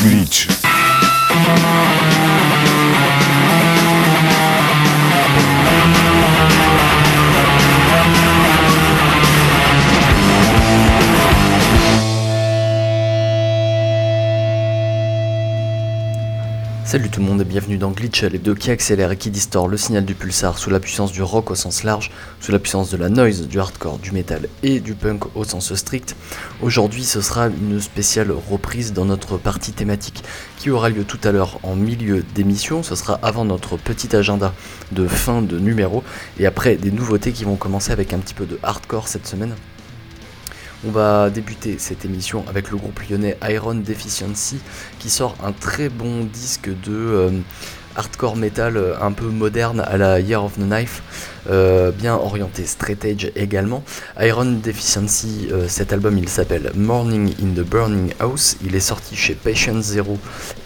Glitch. Salut tout le monde et bienvenue dans Glitch, les deux qui accélèrent et qui distordent le signal du pulsar sous la puissance du rock au sens large, sous la puissance de la noise, du hardcore, du metal et du punk au sens strict. Aujourd'hui ce sera une spéciale reprise dans notre partie thématique qui aura lieu tout à l'heure en milieu d'émission, ce sera avant notre petit agenda de fin de numéro et après des nouveautés qui vont commencer avec un petit peu de hardcore cette semaine. On va débuter cette émission avec le groupe lyonnais Iron Deficiency qui sort un très bon disque de euh, hardcore metal euh, un peu moderne à la Year of the Knife, euh, bien orienté straight edge également. Iron Deficiency, cet album il s'appelle Morning in the Burning House, il est sorti chez Patient Zero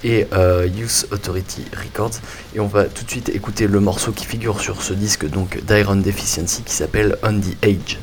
et Youth Authority Records et on va tout de suite écouter le morceau qui figure sur ce disque donc d'Iron Deficiency qui s'appelle On the Age.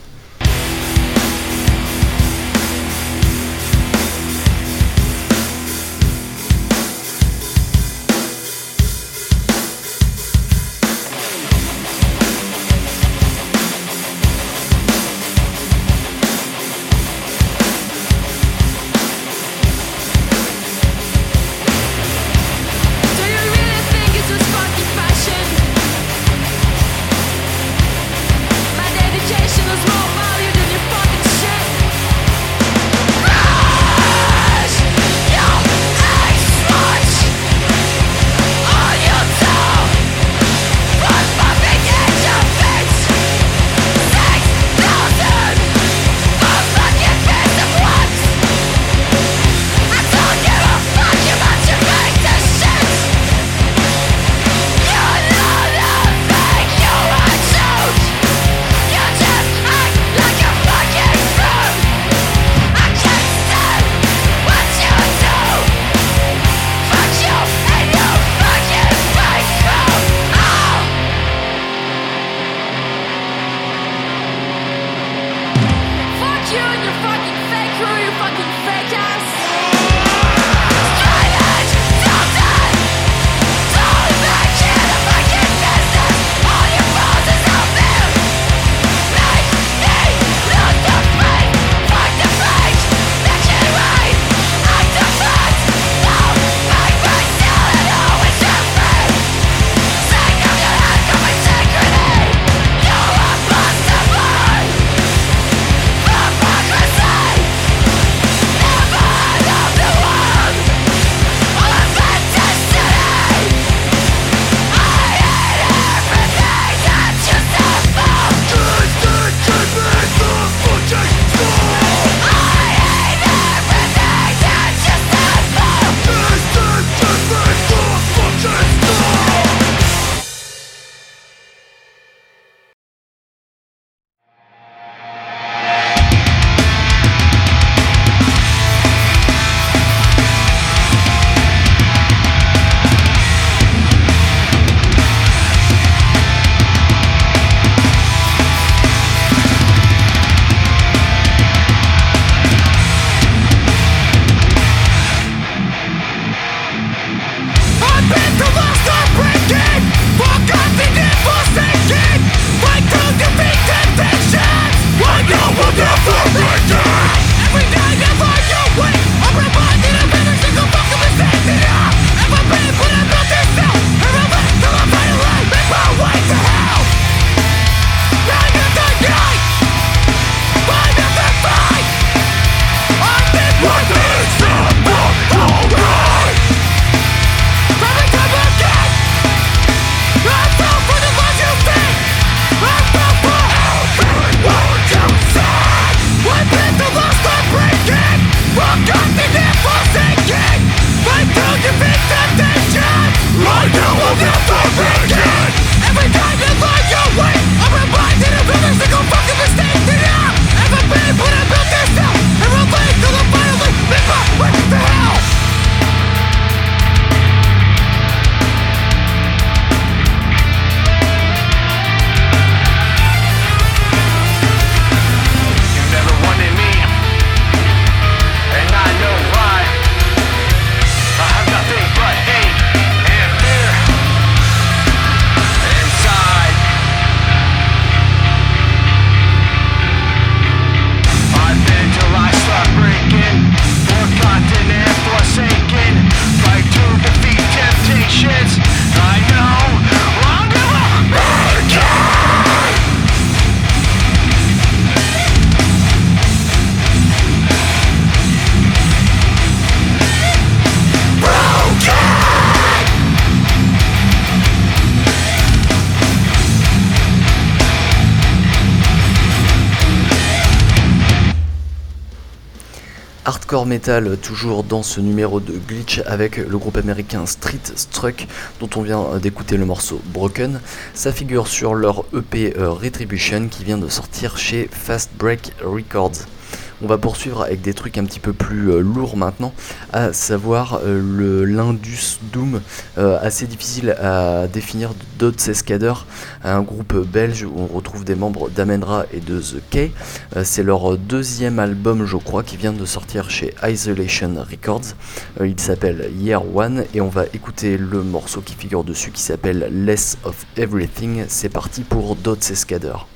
Hardcore metal toujours dans ce numéro de Glitch avec le groupe américain Street Struck dont on vient d'écouter le morceau Broken. Ça figure sur leur EP euh, Retribution qui vient de sortir chez Fast Break Records. On va poursuivre avec des trucs un petit peu plus euh, lourds maintenant, à savoir euh, le l'Indus Doom, euh, assez difficile à définir d'autres escadeurs, un groupe belge où on retrouve des membres d'Amenra et de The K. C'est leur deuxième album, je crois, qui vient de sortir chez Isolation Records. il s'appelle Year One et on va écouter le morceau qui figure dessus qui s'appelle Less of Everything. C'est parti pour d'autres escadeurs.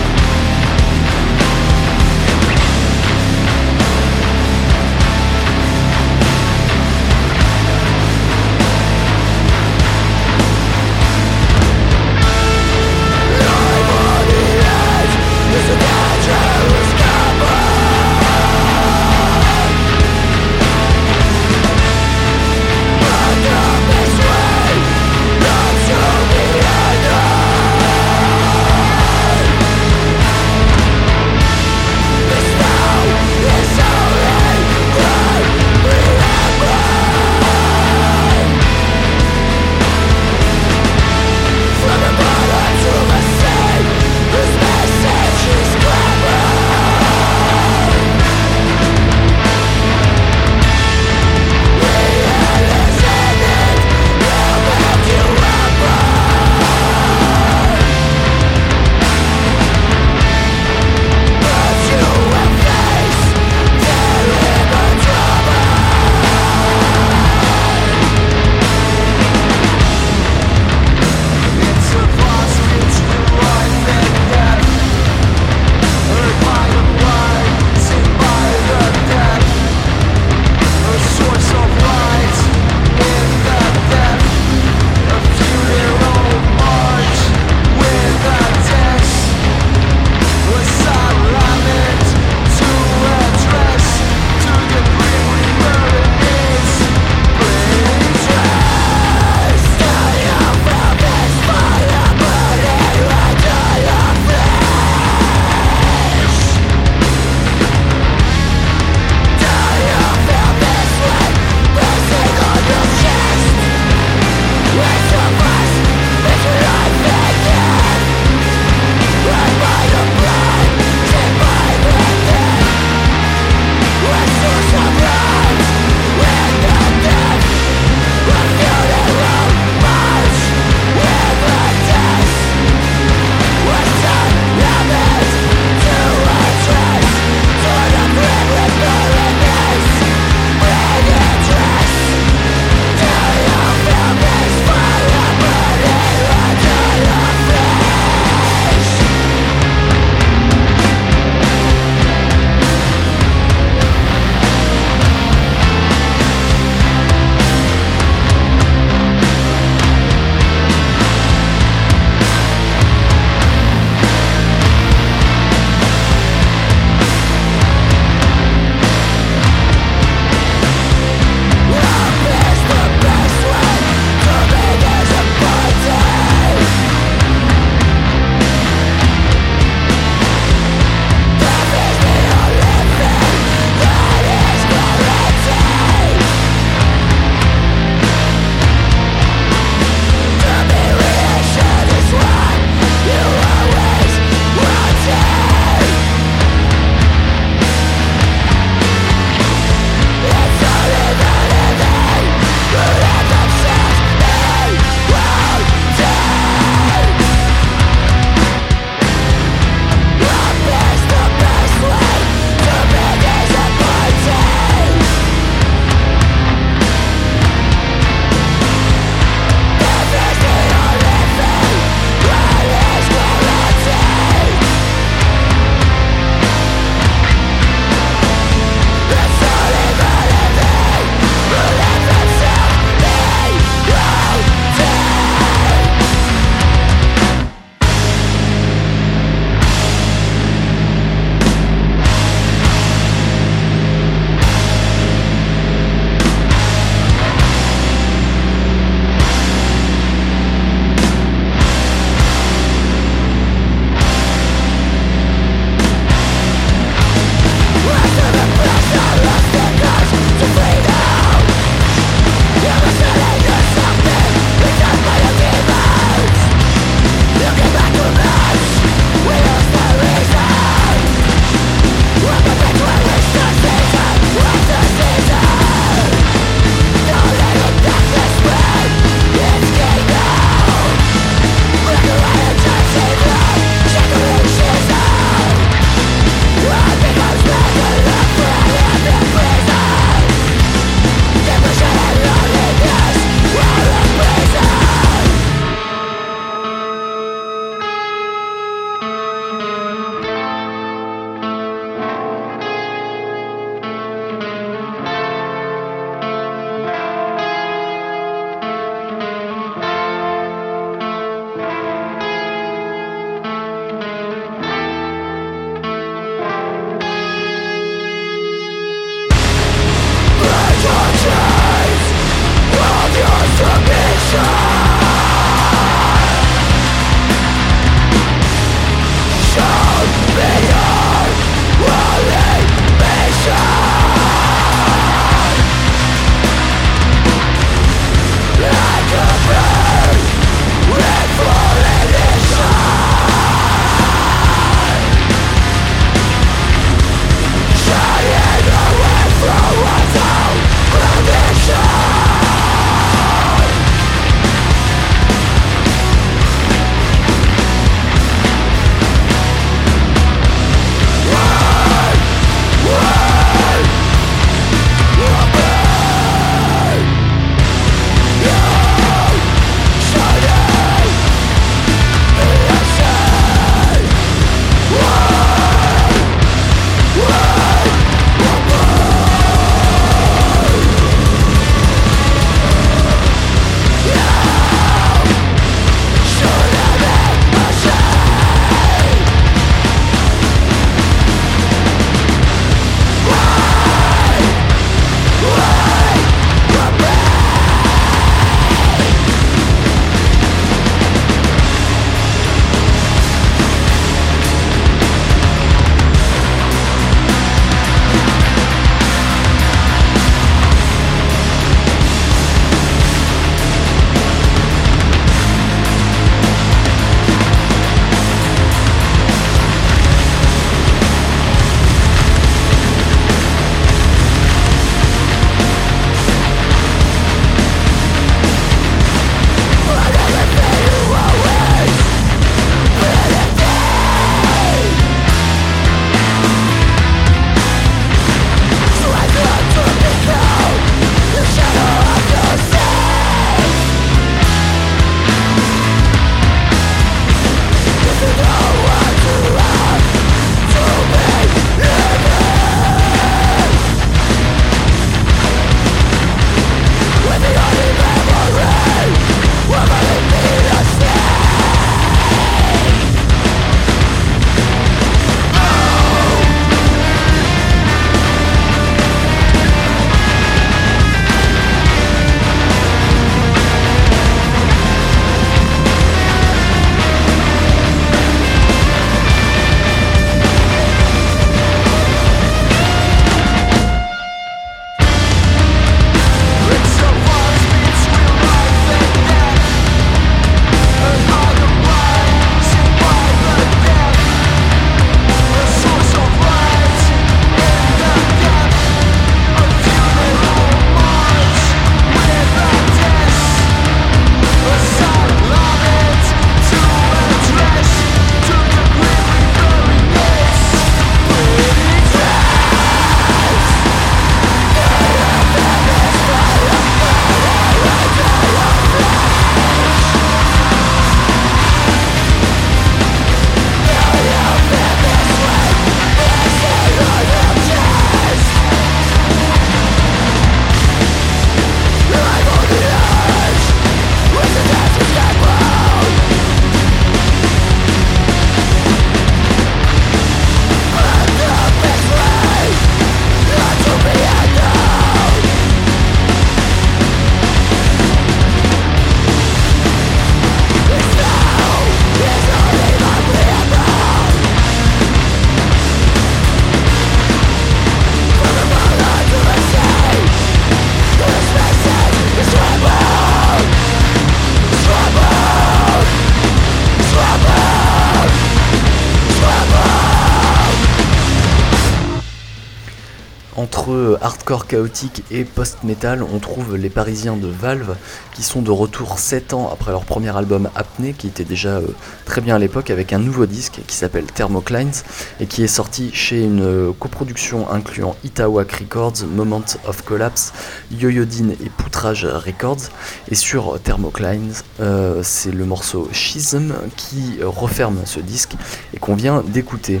Entre hardcore chaotique et post-metal, on trouve les Parisiens de Valve qui sont de retour 7 ans après leur premier album Apnée, qui était déjà euh, très bien à l'époque, avec un nouveau disque qui s'appelle Thermoclines et qui est sorti chez une euh, coproduction incluant Itawak Records, Moment of Collapse, Yoyodin et Poutrage Records. Et sur Thermoclines, euh, c'est le morceau Schism qui referme ce disque et qu'on vient d'écouter.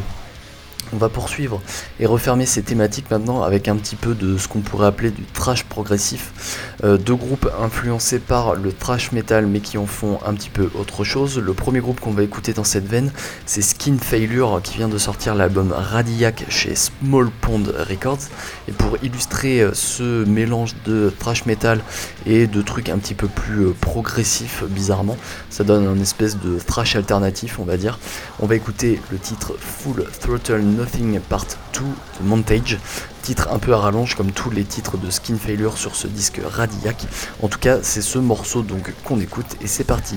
On va poursuivre et refermer ces thématiques maintenant avec un petit peu de ce qu'on pourrait appeler du trash progressif. Euh, deux groupes influencés par le trash metal mais qui en font un petit peu autre chose. Le premier groupe qu'on va écouter dans cette veine, c'est Skin Failure qui vient de sortir l'album Radiac chez Small Pond Records. Et pour illustrer euh, ce mélange de trash metal et de trucs un petit peu plus euh, progressifs bizarrement, ça donne un espèce de trash alternatif on va dire. On va écouter le titre Full Throttle Nothing Part 2 de Montage, titre un peu à rallonge comme tous les titres de Skin Failure sur ce disque Radiac. En tout cas, c'est ce morceau donc qu'on écoute et c'est parti.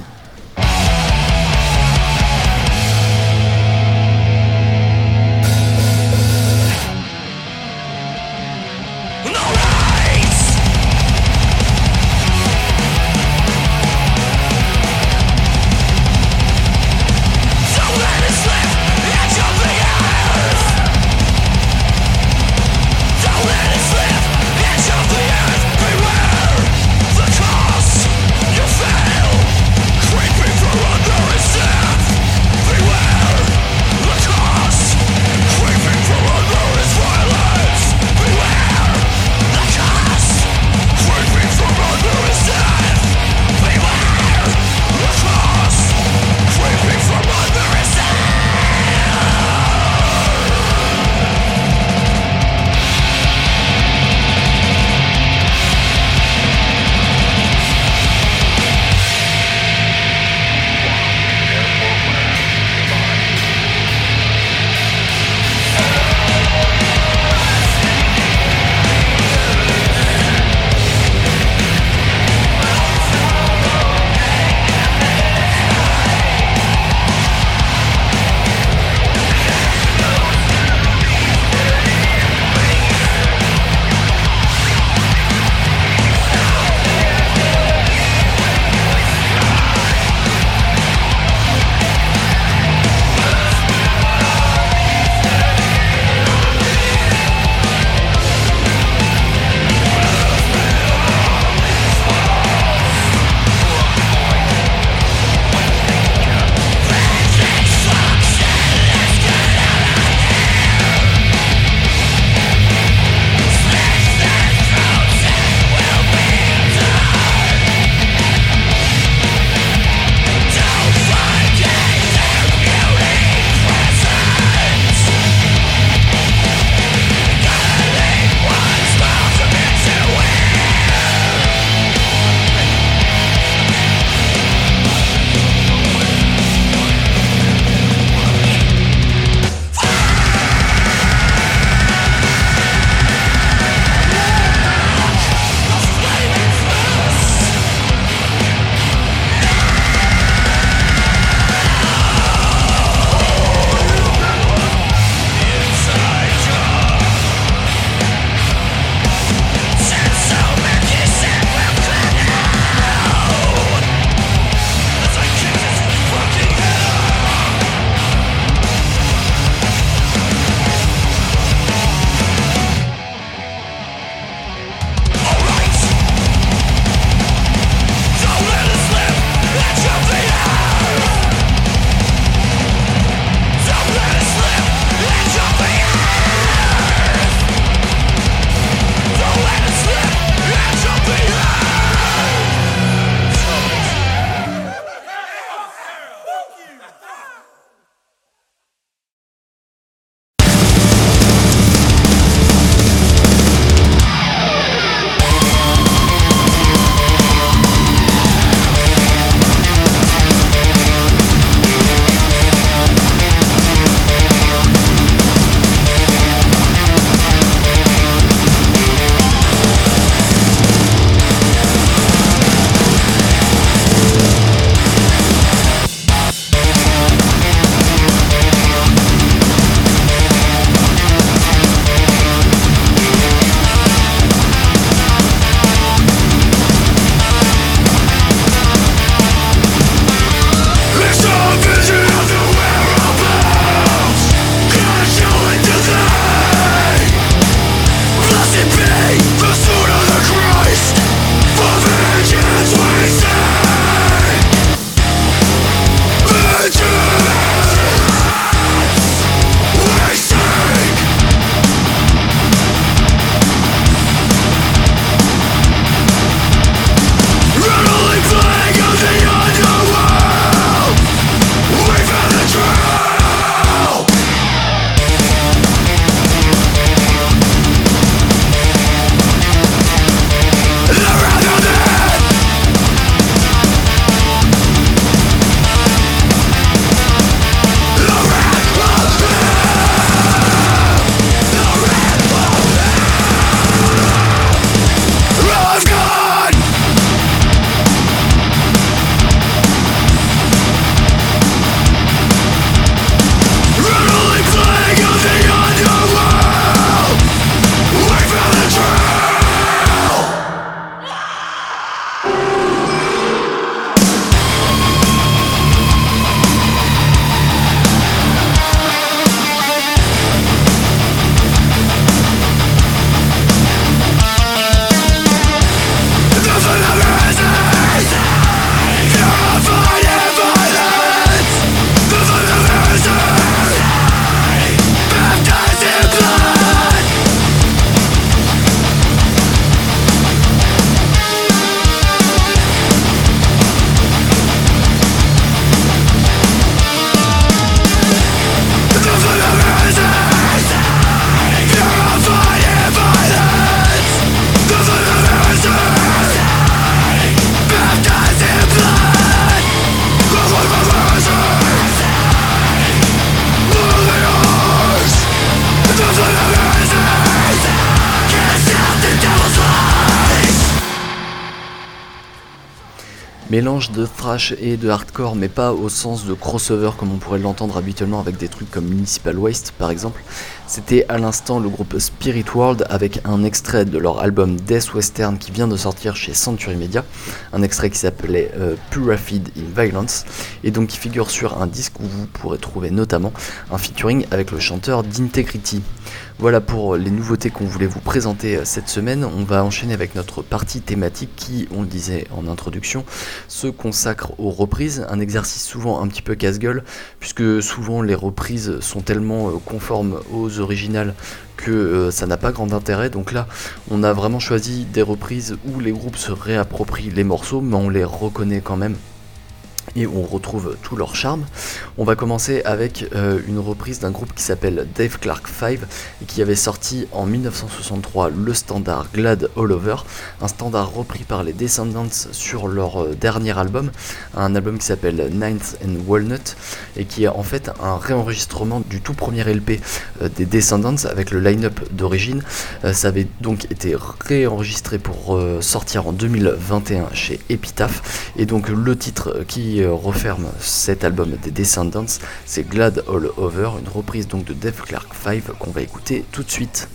Mélange de thrash et de hardcore, mais pas au sens de crossover comme on pourrait l'entendre habituellement avec des trucs comme Municipal Waste par exemple. C'était à l'instant le groupe Spirit World avec un extrait de leur album Death Western qui vient de sortir chez Century Media, un extrait qui s'appelait euh, Purified in Violence, et donc qui figure sur un disque où vous pourrez trouver notamment un featuring avec le chanteur d'Integrity. Voilà pour les nouveautés qu'on voulait vous présenter euh, cette semaine. On va enchaîner avec notre partie thématique qui, on le disait en introduction, se consacre aux reprises. Un exercice souvent un petit peu casse-gueule, puisque souvent les reprises sont tellement euh, conformes aux originales que euh, ça n'a pas grand intérêt. Donc là, on a vraiment choisi des reprises où les groupes se réapproprient les morceaux, mais on les reconnaît quand même et on retrouve tout leur charme. On va commencer avec euh, une reprise d'un groupe qui s'appelle Dave Clark 5 et qui avait sorti en 1963 le standard Glad All Over, un standard repris par les Descendants sur leur euh, dernier album, un album qui s'appelle Ninth and Walnut et qui est en fait un réenregistrement du tout premier LP euh, des Descendants avec le line-up d'origine. Ça avait donc été réenregistré pour sortir en 2021 chez Epitaph et donc le titre qui euh, referme cet album des Descendants, c'est Glad All Over, une reprise donc de Dave Clark 5 qu'on va écouter tout de suite.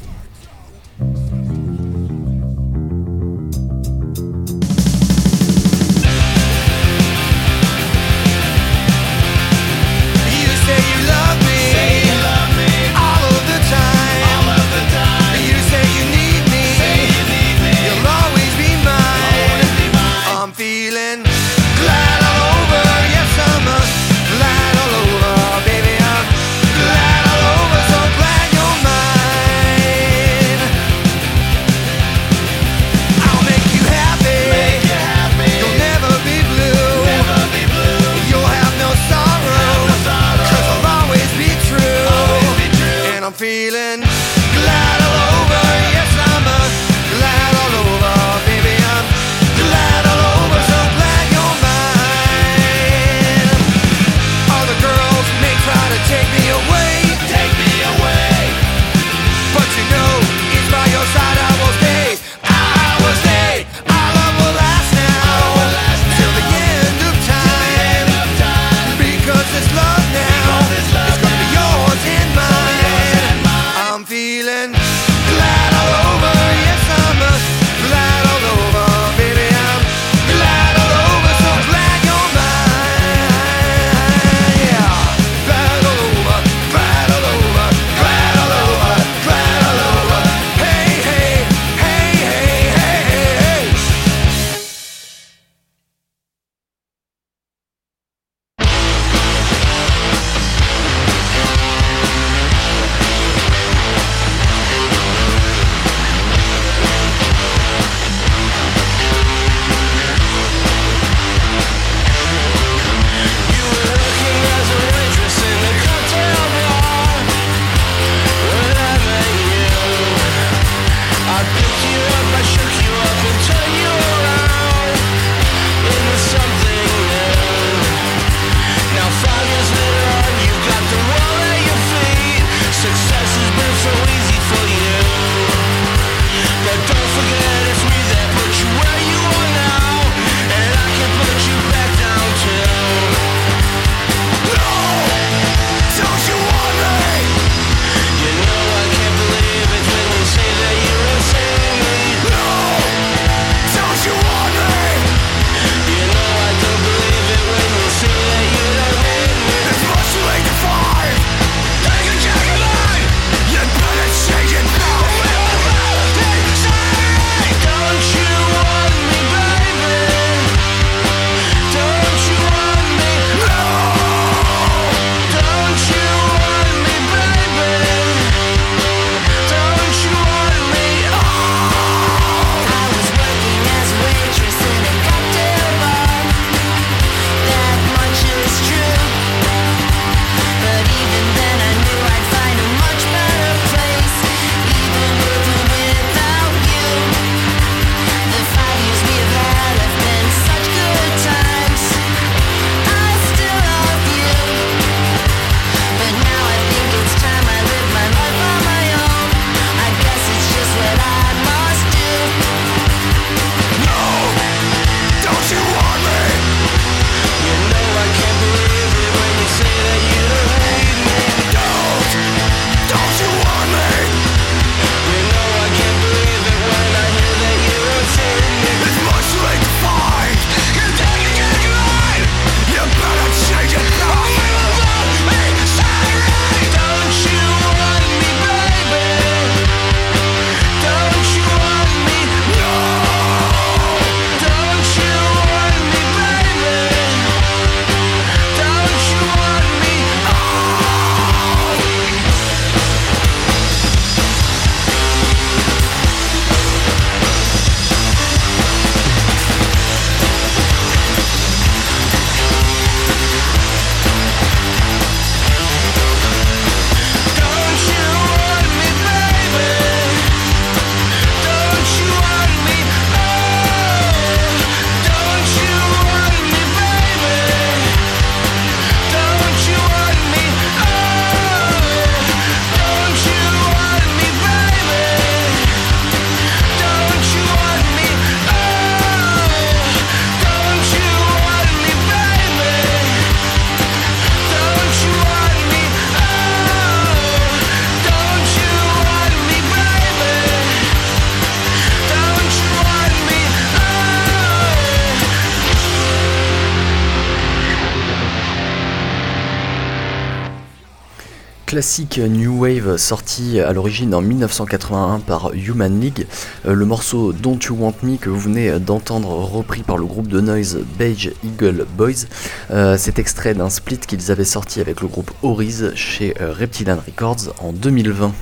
Classique New Wave sorti à l'origine en 1981 par Human League. Euh, le morceau Don't You Want Me que vous venez d'entendre repris par le groupe de noise Beige Eagle Boys. Euh, c'est extrait d'un split qu'ils avaient sorti avec le groupe Oriz chez euh, Reptilian Records en 2020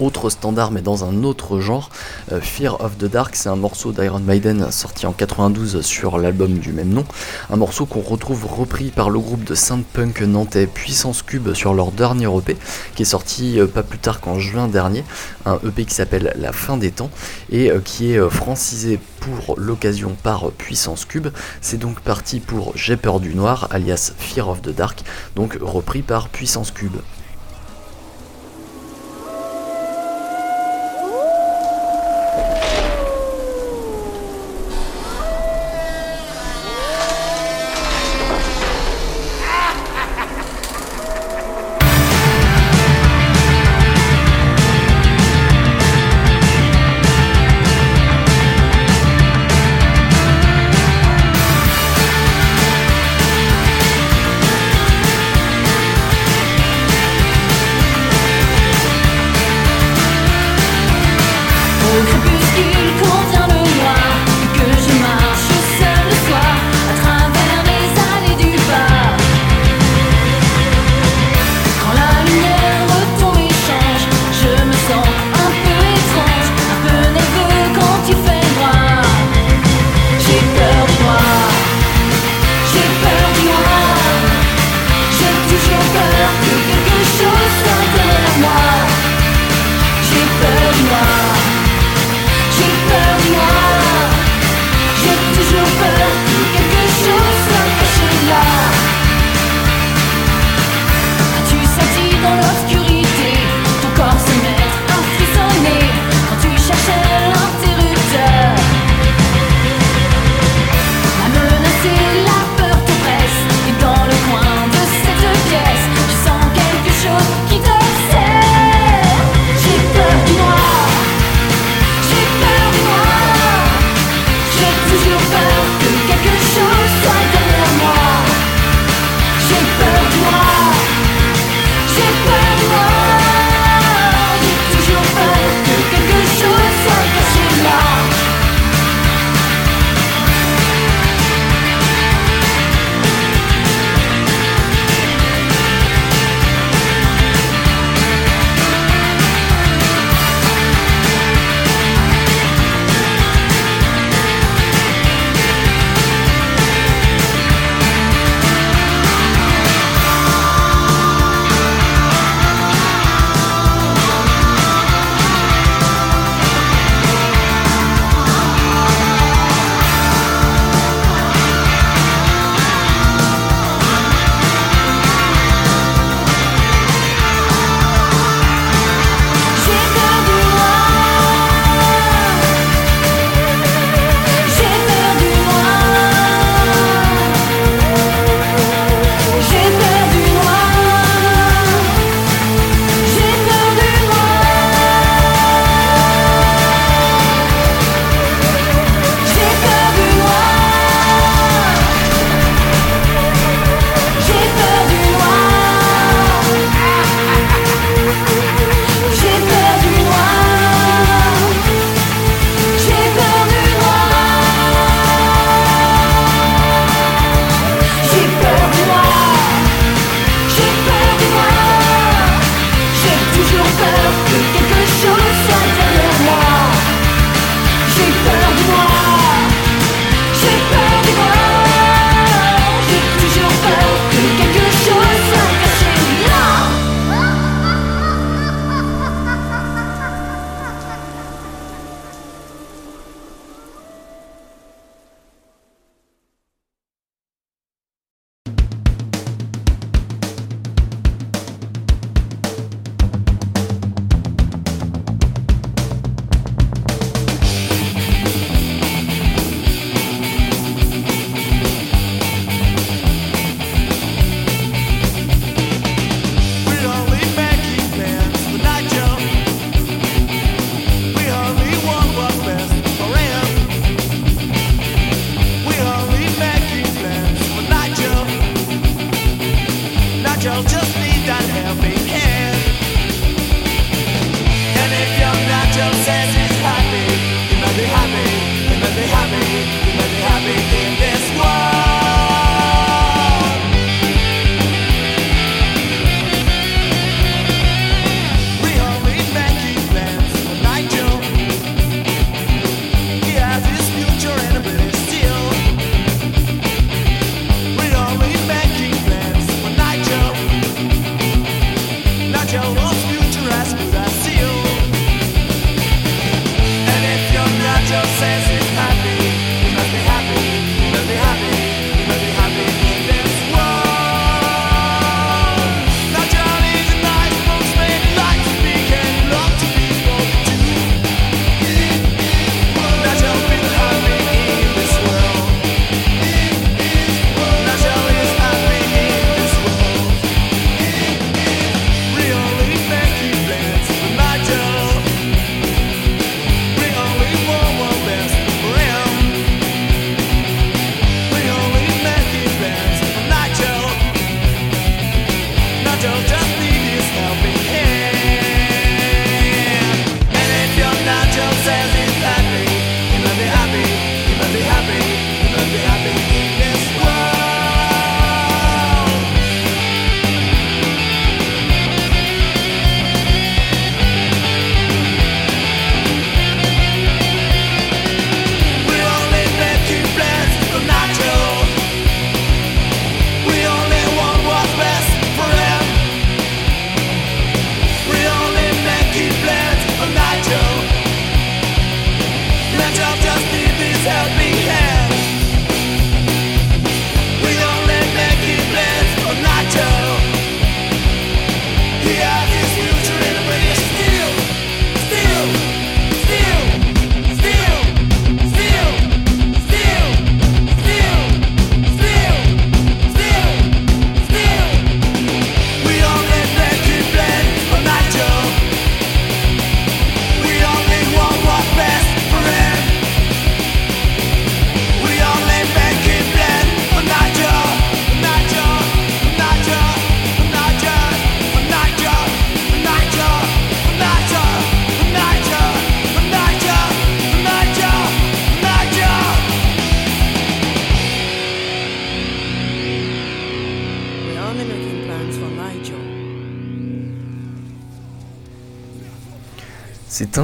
autre standard mais dans un autre genre. Euh, Fear of the Dark, c'est un morceau d'Iron Maiden sorti en 92 sur l'album du même nom. Un morceau qu'on retrouve repris par le groupe de synth-punk nantais Puissance Cube sur leur dernier EP, qui est sorti euh, pas plus tard qu'en juin dernier. Un EP qui s'appelle La fin des temps et euh, qui est francisé pour l'occasion par Puissance Cube. C'est donc parti pour J'ai peur du noir, alias Fear of the Dark, donc repris par Puissance Cube.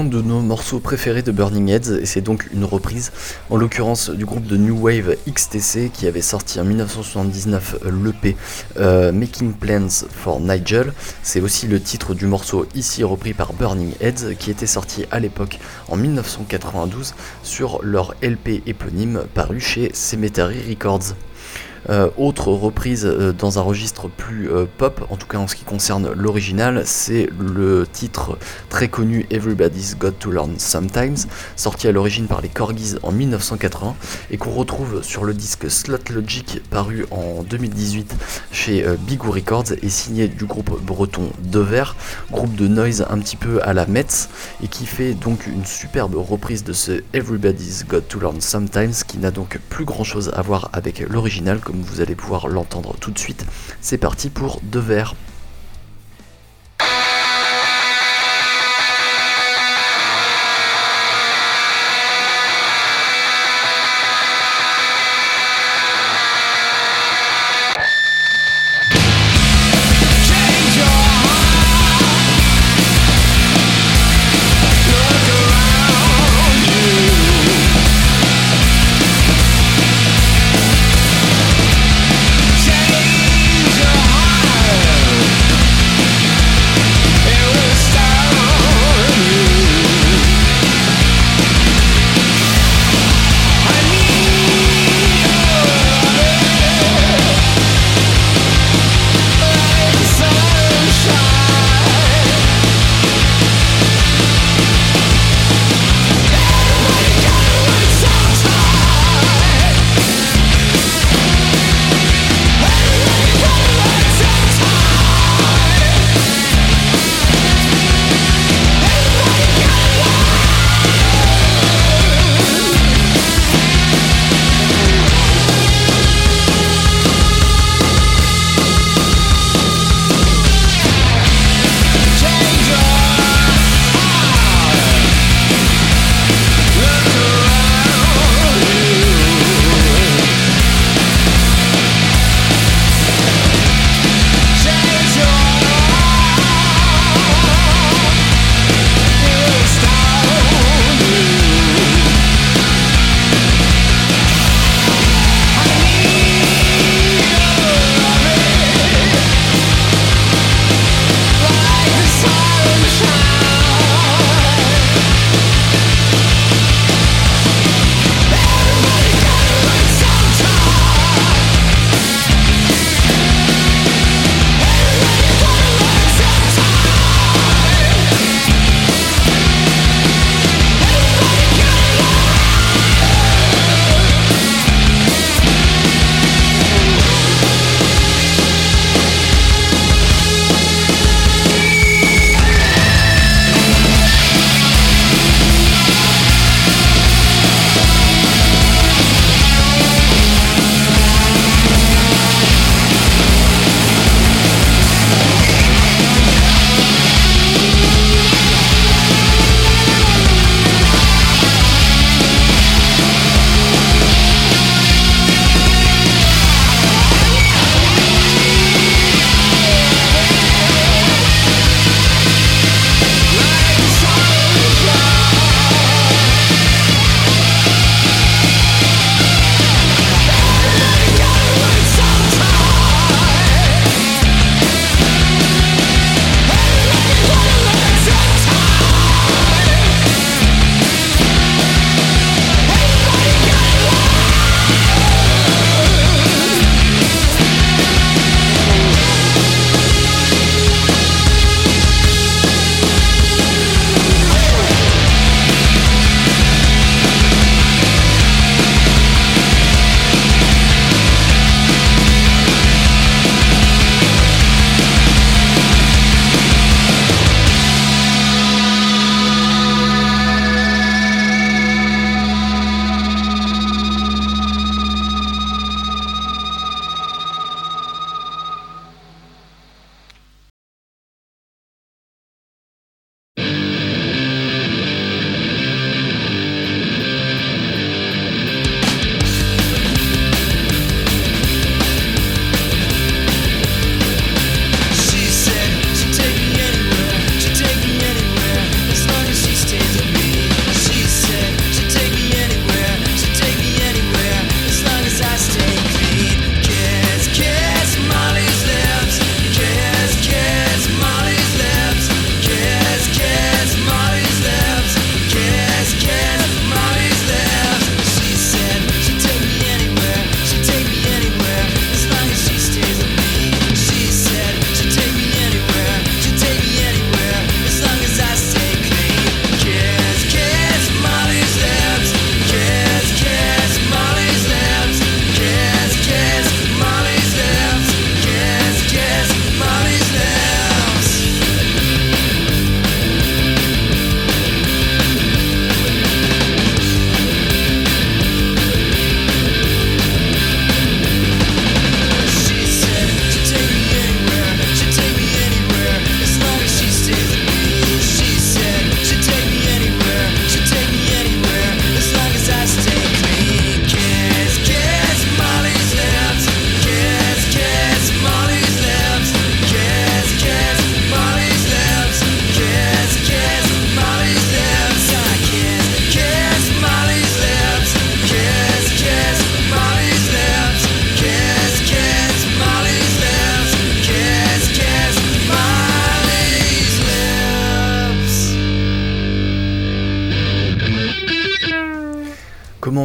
De nos morceaux préférés de Burning Heads et c'est donc une reprise, en l'occurrence du groupe de New Wave XTC qui avait sorti en 1979 l'EP euh, Making Plans for Nigel. C'est aussi le titre du morceau ici repris par Burning Heads qui était sorti à l'époque en 1992 sur leur LP éponyme paru chez Cemetery Records. Euh, autre reprise euh, dans un registre plus euh, pop, en tout cas en ce qui concerne l'original, c'est le titre très connu Everybody's Got to Learn Sometimes, sorti à l'origine par les Corgis en 1980 et qu'on retrouve sur le disque Slot Logic paru en 2018 chez Bigou Records et signé du groupe breton Dever, groupe de noise un petit peu à la Metz et qui fait donc une superbe reprise de ce Everybody's Got to Learn Sometimes qui n'a donc plus grand chose à voir avec l'original comme vous allez pouvoir l'entendre tout de suite. C'est parti pour deux verres.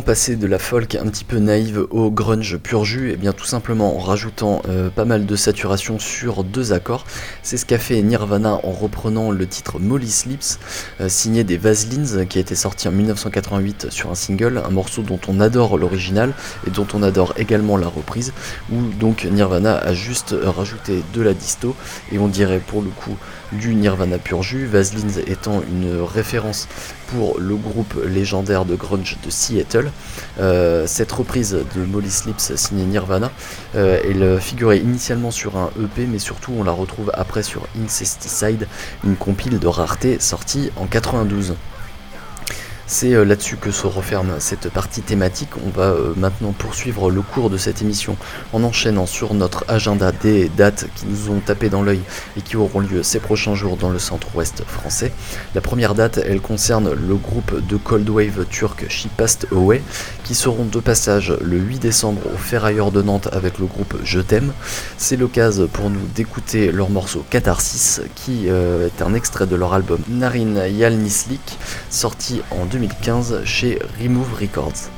Passer de la folk un petit peu naïve au grunge pur jus Eh bien tout simplement en rajoutant euh, pas mal de saturation sur deux accords. C'est ce qu'a fait Nirvana en reprenant le titre Molly Slips, euh, signé des Vaselines, qui a été sorti en 1988 sur un single, un morceau dont on adore l'original et dont on adore également la reprise, où donc Nirvana a juste rajouté de la disto, et on dirait pour le coup du Nirvana pur jus, Vaselines étant une référence pour le groupe légendaire de grunge de Seattle. Euh, cette reprise de Molly Slips signée Nirvana, euh, elle figurait initialement sur un EP, mais surtout on la retrouve après sur Incesticide, une compile de rareté sortie en 92. C'est euh, là-dessus que se referme cette partie thématique. On va euh, maintenant poursuivre le cours de cette émission en enchaînant sur notre agenda des dates qui nous ont tapé dans l'œil et qui auront lieu ces prochains jours dans le centre-ouest français. La première date, elle concerne le groupe de Cold Wave turc She Passed Away qui seront de passage le 8 décembre au Ferrailleur de Nantes avec le groupe Je t'aime. C'est l'occasion pour nous d'écouter leur morceau Catharsis qui euh, est un extrait de leur album Narin Yalnislik sorti en 2015 chez Remove Records.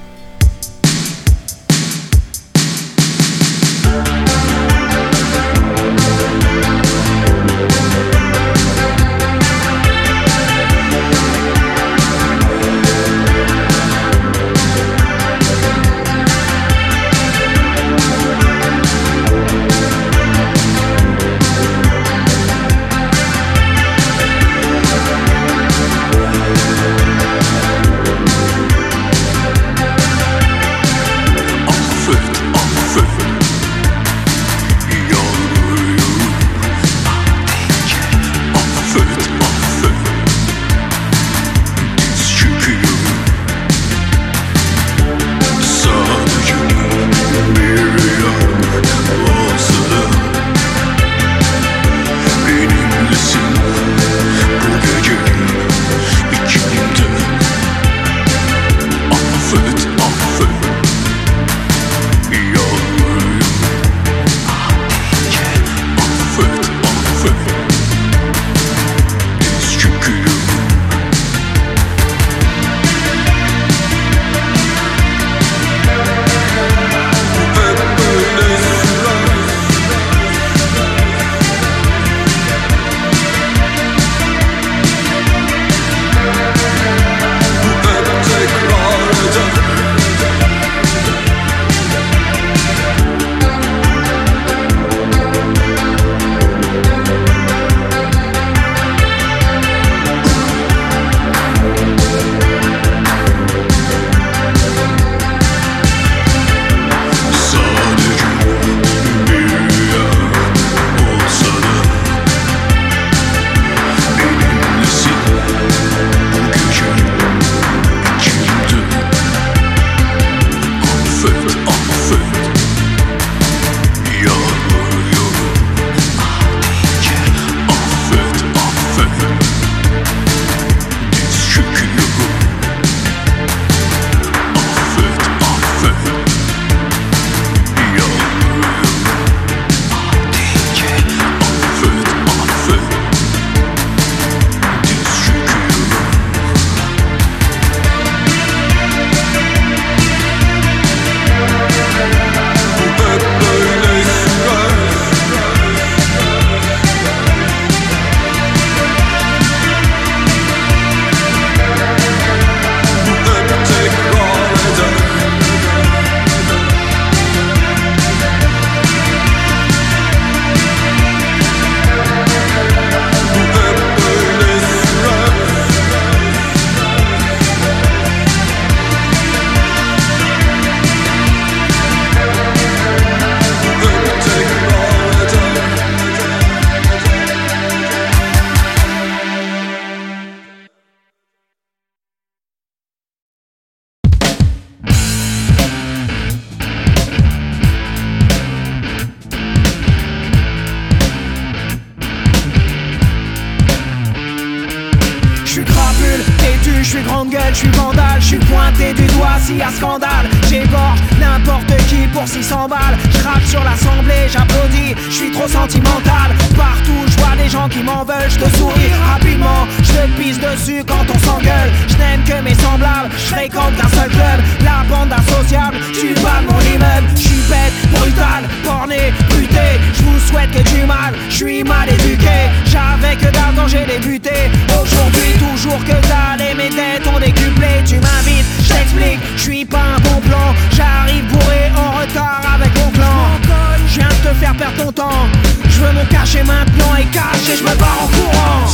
Faire perdre ton temps. Je veux m'en cacher maintenant et cacher, je me barre en courant.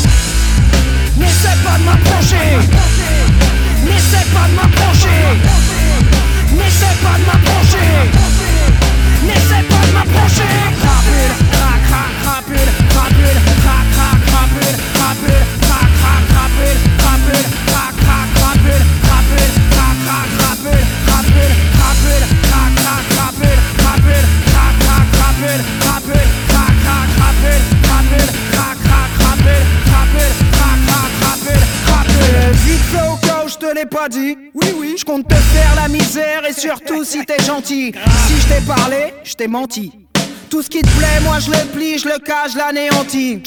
N'essaie pas de m'approcher. N'essaie pas de m'approcher. N'essaie pas de m'approcher. N'essaie pas de m'approcher. Crapule, crac, crac, crapule, crapule, crac, crac, crapule, crapule, crac, crac, crapule, crapule, Vite fait au cas où je te l'ai pas dit. Oui, oui. Je compte te faire la misère et surtout si t'es gentil. Si je t'ai parlé, je t'ai menti. Tout ce qui te plaît, moi je le plie, je le cache, je l'anéantis.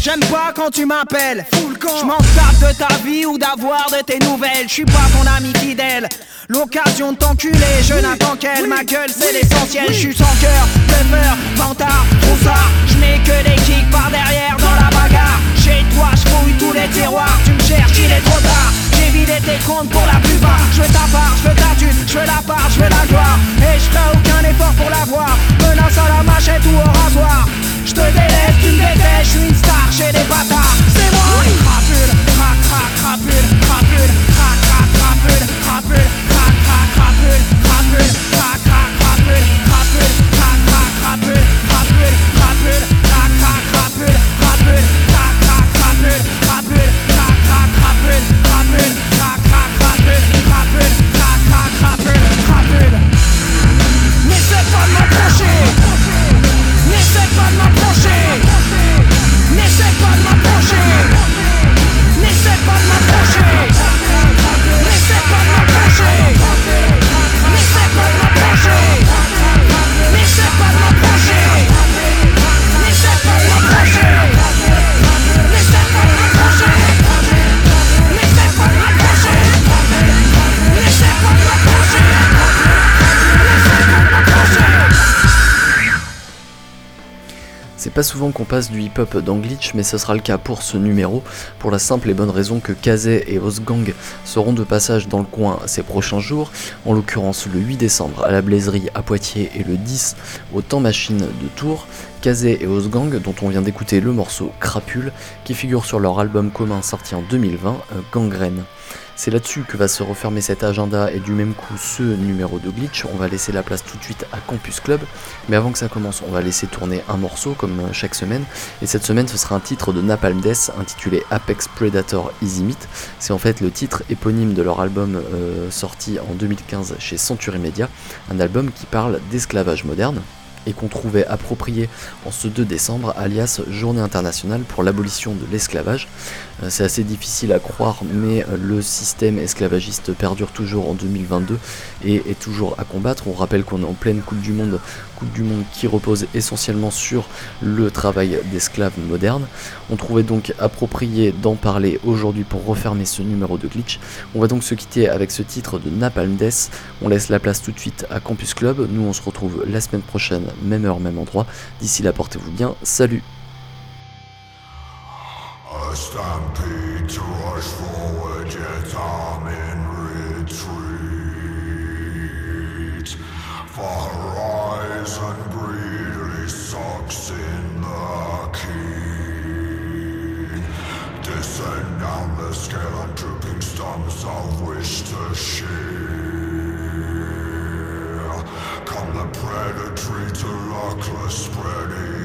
J'aime pas quand tu m'appelles. Je m'en tape de ta vie ou d'avoir de tes nouvelles. Je suis pas ton ami fidèle. L'occasion de t'enculer, je n'attends qu'elle. Ma gueule, c'est l'essentiel. Je suis sans cœur, bluffeur, vantard, troussard. Je mets que des kicks par derrière dans la bagarre. Chez toi, je fouille tous les tiroirs. Tu il est trop tard. J'ai vidé tes comptes pour la plupart. Je veux ta part, je veux ta thune, je veux la part, je veux la gloire. Et je ferai aucun effort pour l'avoir. Menace à la machette ou au rasoir. Je te délaisse, tu me détestes, je suis une star chez les bâtards. C'est moi. Crapule, crac, crac, crapule, crapule, crac, crac, crapule, crapule, crac, crac, crapule, crapule, crac, crapule, pas souvent qu'on passe du hip-hop dans Glitch, mais ce sera le cas pour ce numéro, pour la simple et bonne raison que Kazé et Osgang seront de passage dans le coin ces prochains jours, en l'occurrence le 8 décembre à la Blaiserie à Poitiers et le 10 au Temps Machine de Tours. Kazé et Osgang, dont on vient d'écouter le morceau Crapule, qui figure sur leur album commun sorti en 2020, euh, Gangrène. C'est là-dessus que va se refermer cet agenda et du même coup ce numéro de glitch. On va laisser la place tout de suite à Campus Club. Mais avant que ça commence, on va laisser tourner un morceau comme euh, chaque semaine. Et cette semaine, ce sera un titre de Napalm Death intitulé Apex Predator Easy Meat. C'est en fait le titre éponyme de leur album euh, sorti en 2015 chez Century Media. Un album qui parle d'esclavage moderne et qu'on trouvait approprié en ce 2 décembre, alias Journée internationale pour l'abolition de l'esclavage. Euh, C'est assez difficile à croire, mais euh, le système esclavagiste perdure toujours en 2022 et est toujours à combattre. On rappelle qu'on est en pleine Coupe du Monde, Du Monde qui repose essentiellement sur le travail d'esclaves modernes. On trouvait donc approprié d'en parler aujourd'hui pour refermer ce numéro de glitch. On va donc se quitter avec ce titre de Napalm Death. On laisse la place tout de suite à Campus Club. Nous, on se retrouve la semaine prochaine, même heure, même endroit. D'ici là, portez-vous bien. Salut horizon greedily sucks in the keen. Descend down the scale on drooping stumps of wish to shear. Come the predatory to luckless spreading